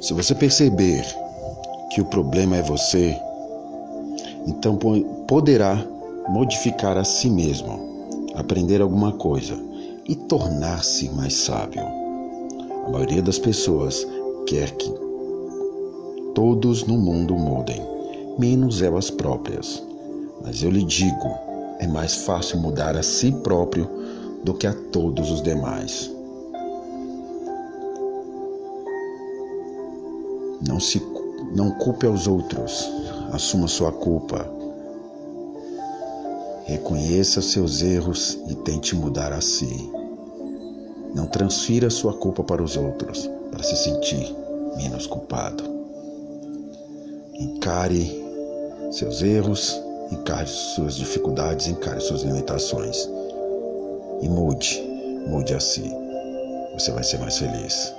Se você perceber que o problema é você, então poderá modificar a si mesmo, aprender alguma coisa e tornar-se mais sábio. A maioria das pessoas quer que todos no mundo mudem, menos elas próprias. Mas eu lhe digo, é mais fácil mudar a si próprio do que a todos os demais. Não se não culpe aos outros, assuma sua culpa. Reconheça seus erros e tente mudar a si. Não transfira sua culpa para os outros para se sentir menos culpado. Encare seus erros, encare suas dificuldades, encare suas limitações e mude, mude a si. Você vai ser mais feliz.